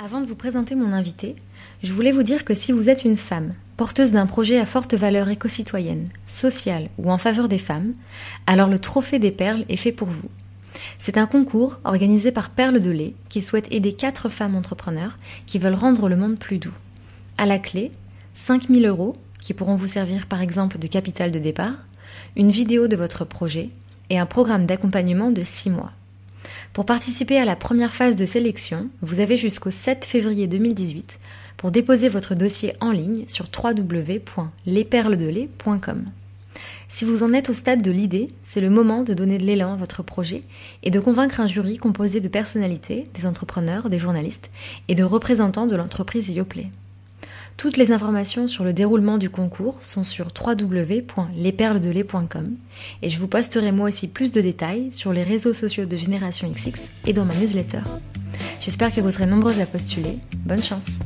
Avant de vous présenter mon invité, je voulais vous dire que si vous êtes une femme, porteuse d'un projet à forte valeur éco-citoyenne, sociale ou en faveur des femmes, alors le Trophée des Perles est fait pour vous. C'est un concours organisé par Perles de lait qui souhaite aider quatre femmes entrepreneurs qui veulent rendre le monde plus doux. À la clé, 5000 euros qui pourront vous servir par exemple de capital de départ, une vidéo de votre projet et un programme d'accompagnement de 6 mois. Pour participer à la première phase de sélection, vous avez jusqu'au 7 février 2018 pour déposer votre dossier en ligne sur www.lesperlesdelait.com. Si vous en êtes au stade de l'idée, c'est le moment de donner de l'élan à votre projet et de convaincre un jury composé de personnalités, des entrepreneurs, des journalistes et de représentants de l'entreprise Yoplait. Toutes les informations sur le déroulement du concours sont sur www.lesperlesdelait.com et je vous posterai moi aussi plus de détails sur les réseaux sociaux de Génération XX et dans ma newsletter. J'espère que vous serez nombreuses à postuler. Bonne chance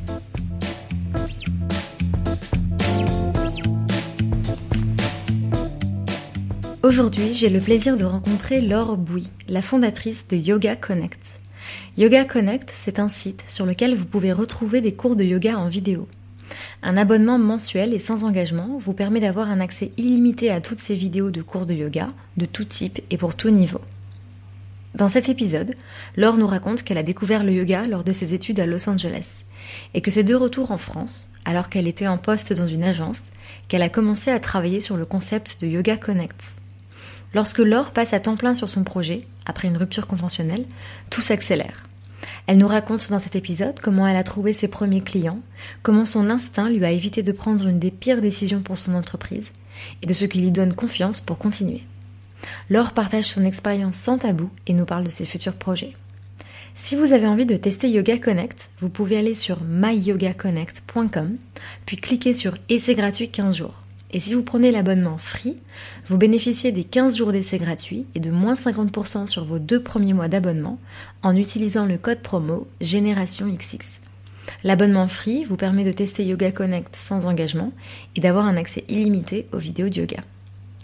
Aujourd'hui, j'ai le plaisir de rencontrer Laure Bouy, la fondatrice de Yoga Connect. Yoga Connect, c'est un site sur lequel vous pouvez retrouver des cours de yoga en vidéo. Un abonnement mensuel et sans engagement vous permet d'avoir un accès illimité à toutes ces vidéos de cours de yoga, de tout type et pour tout niveau. Dans cet épisode, Laure nous raconte qu'elle a découvert le yoga lors de ses études à Los Angeles et que c'est de retour en France, alors qu'elle était en poste dans une agence, qu'elle a commencé à travailler sur le concept de Yoga Connect. Lorsque Laure passe à temps plein sur son projet, après une rupture conventionnelle, tout s'accélère. Elle nous raconte dans cet épisode comment elle a trouvé ses premiers clients, comment son instinct lui a évité de prendre une des pires décisions pour son entreprise, et de ce qui lui donne confiance pour continuer. Laure partage son expérience sans tabou et nous parle de ses futurs projets. Si vous avez envie de tester Yoga Connect, vous pouvez aller sur myyogaconnect.com, puis cliquer sur Essai gratuit 15 jours. Et si vous prenez l'abonnement Free, vous bénéficiez des 15 jours d'essai gratuits et de moins 50% sur vos deux premiers mois d'abonnement en utilisant le code promo Génération XX. L'abonnement Free vous permet de tester Yoga Connect sans engagement et d'avoir un accès illimité aux vidéos de yoga.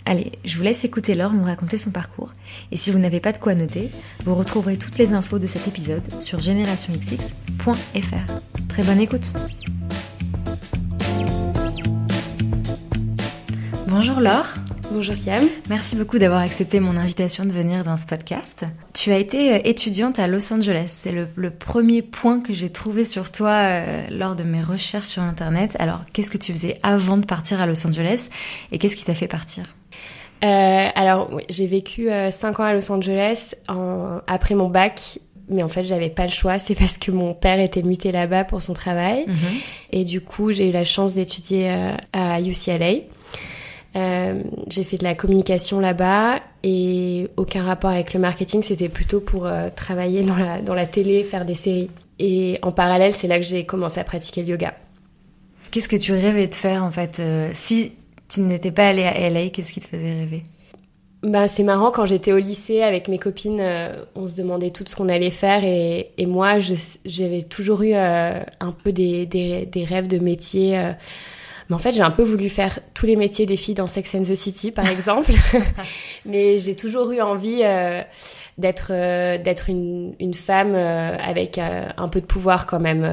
Allez, je vous laisse écouter Laure nous raconter son parcours. Et si vous n'avez pas de quoi noter, vous retrouverez toutes les infos de cet épisode sur générationxx.fr. Très bonne écoute! Bonjour Laure. Bonjour Siam. Merci beaucoup d'avoir accepté mon invitation de venir dans ce podcast. Tu as été euh, étudiante à Los Angeles. C'est le, premier point que j'ai trouvé sur toi euh, lors de mes recherches sur Internet. Alors, qu'est-ce que tu faisais avant de partir à Los Angeles et qu'est-ce qui t'a fait partir? Euh, Alors, j'ai vécu 5 ans à Los Angeles après mon bac mais en fait j'avais pas le choix c'est parce que mon père était muté là-bas pour son travail mhm. et du coup j'ai eu la chance d'étudier à UCLA euh, j'ai fait de la communication là-bas et aucun rapport avec le marketing, c'était plutôt pour euh, travailler dans la, dans la télé, faire des séries. Et en parallèle, c'est là que j'ai commencé à pratiquer le yoga. Qu'est-ce que tu rêvais de faire en fait euh, Si tu n'étais pas allée à LA, qu'est-ce qui te faisait rêver? Bah, c'est marrant, quand j'étais au lycée avec mes copines, on se demandait tout ce qu'on allait faire et, et moi, j'avais toujours eu un peu des, des, des, rêves de métier mais en fait, j'ai un peu voulu faire tous les métiers des filles dans Sex and the City, par exemple. Mais j'ai toujours eu envie euh, d'être euh, d'être une, une femme euh, avec un peu de pouvoir quand même,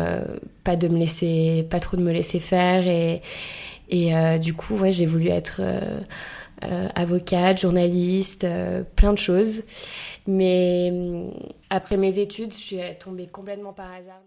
pas de me laisser, pas trop de me laisser faire. Et, et du coup, ouais, j'ai voulu être avocate, journaliste, plein de choses. Mais après mes études, je suis tombée complètement par hasard.